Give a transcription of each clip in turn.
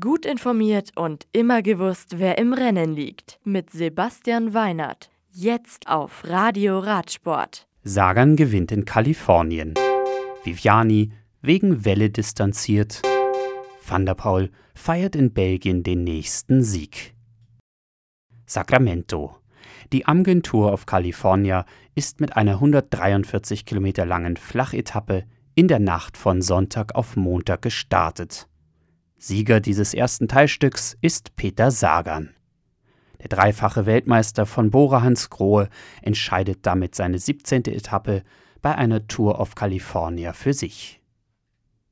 Gut informiert und immer gewusst, wer im Rennen liegt. Mit Sebastian Weinert. Jetzt auf Radio Radsport. Sagan gewinnt in Kalifornien. Viviani wegen Welle distanziert. Van der Paul feiert in Belgien den nächsten Sieg. Sacramento. Die Amgen Tour of California ist mit einer 143 Kilometer langen Flachetappe in der Nacht von Sonntag auf Montag gestartet. Sieger dieses ersten Teilstücks ist Peter Sagan. Der dreifache Weltmeister von Bora Hans Grohe entscheidet damit seine 17. Etappe bei einer Tour of California für sich.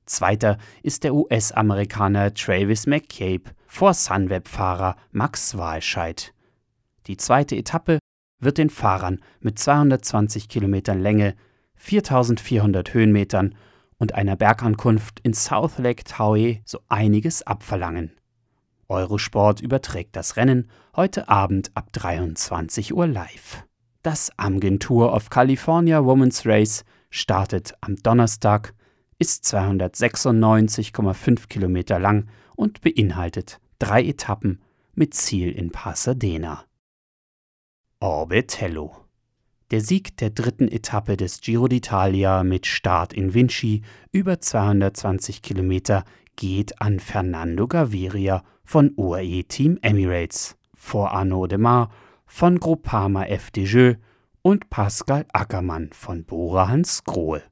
Zweiter ist der US-Amerikaner Travis McCabe vor Sunweb-Fahrer Max Walscheid. Die zweite Etappe wird den Fahrern mit 220 Kilometern Länge, 4400 Höhenmetern und einer Bergankunft in South Lake Tahoe so einiges abverlangen. Eurosport überträgt das Rennen heute Abend ab 23 Uhr live. Das Amgen Tour of California Women's Race startet am Donnerstag, ist 296,5 Kilometer lang und beinhaltet drei Etappen mit Ziel in Pasadena. Orbitello der Sieg der dritten Etappe des Giro d'Italia mit Start in Vinci über 220 Kilometer geht an Fernando Gaviria von UAE Team Emirates vor Arnaud Demar von Groupama FDJ und Pascal Ackermann von Bora Hans Grohe.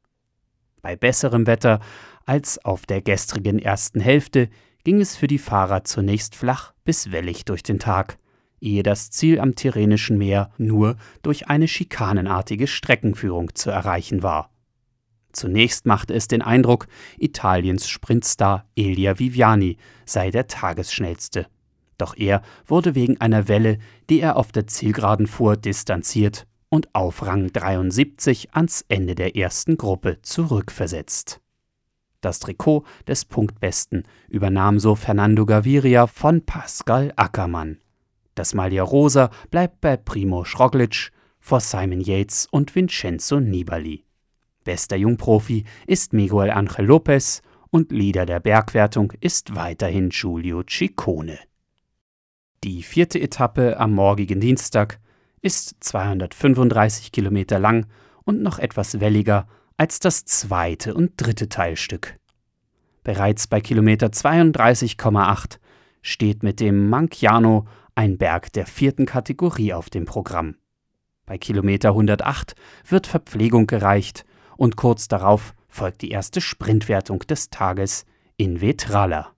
Bei besserem Wetter als auf der gestrigen ersten Hälfte ging es für die Fahrer zunächst flach bis wellig durch den Tag ehe das Ziel am Tyrrhenischen Meer nur durch eine schikanenartige Streckenführung zu erreichen war. Zunächst machte es den Eindruck, Italiens Sprintstar Elia Viviani sei der Tagesschnellste. Doch er wurde wegen einer Welle, die er auf der Zielgeraden fuhr, distanziert und auf Rang 73 ans Ende der ersten Gruppe zurückversetzt. Das Trikot des Punktbesten übernahm so Fernando Gaviria von Pascal Ackermann. Das Malia Rosa bleibt bei Primo Schroglic vor Simon Yates und Vincenzo Nibali. Bester Jungprofi ist Miguel Angel Lopez und Leader der Bergwertung ist weiterhin Giulio Ciccone. Die vierte Etappe am morgigen Dienstag ist 235 Kilometer lang und noch etwas welliger als das zweite und dritte Teilstück. Bereits bei Kilometer 32,8 steht mit dem Manciano ein Berg der vierten Kategorie auf dem Programm. Bei Kilometer 108 wird Verpflegung gereicht und kurz darauf folgt die erste Sprintwertung des Tages in Vetrala.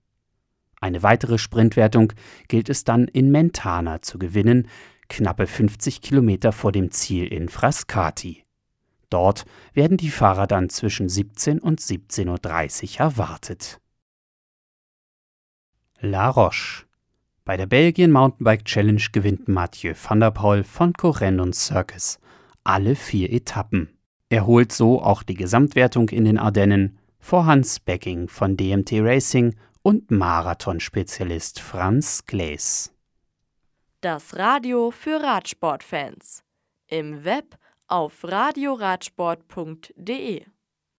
Eine weitere Sprintwertung gilt es dann in Mentana zu gewinnen, knappe 50 Kilometer vor dem Ziel in Frascati. Dort werden die Fahrer dann zwischen 17 und 17.30 Uhr erwartet. La Roche bei der Belgien Mountainbike Challenge gewinnt Mathieu van der Poel von Correndon Circus alle vier Etappen. Er holt so auch die Gesamtwertung in den Ardennen vor Hans Becking von DMT Racing und Marathonspezialist Franz Glees. Das Radio für Radsportfans. Im Web auf radioradsport.de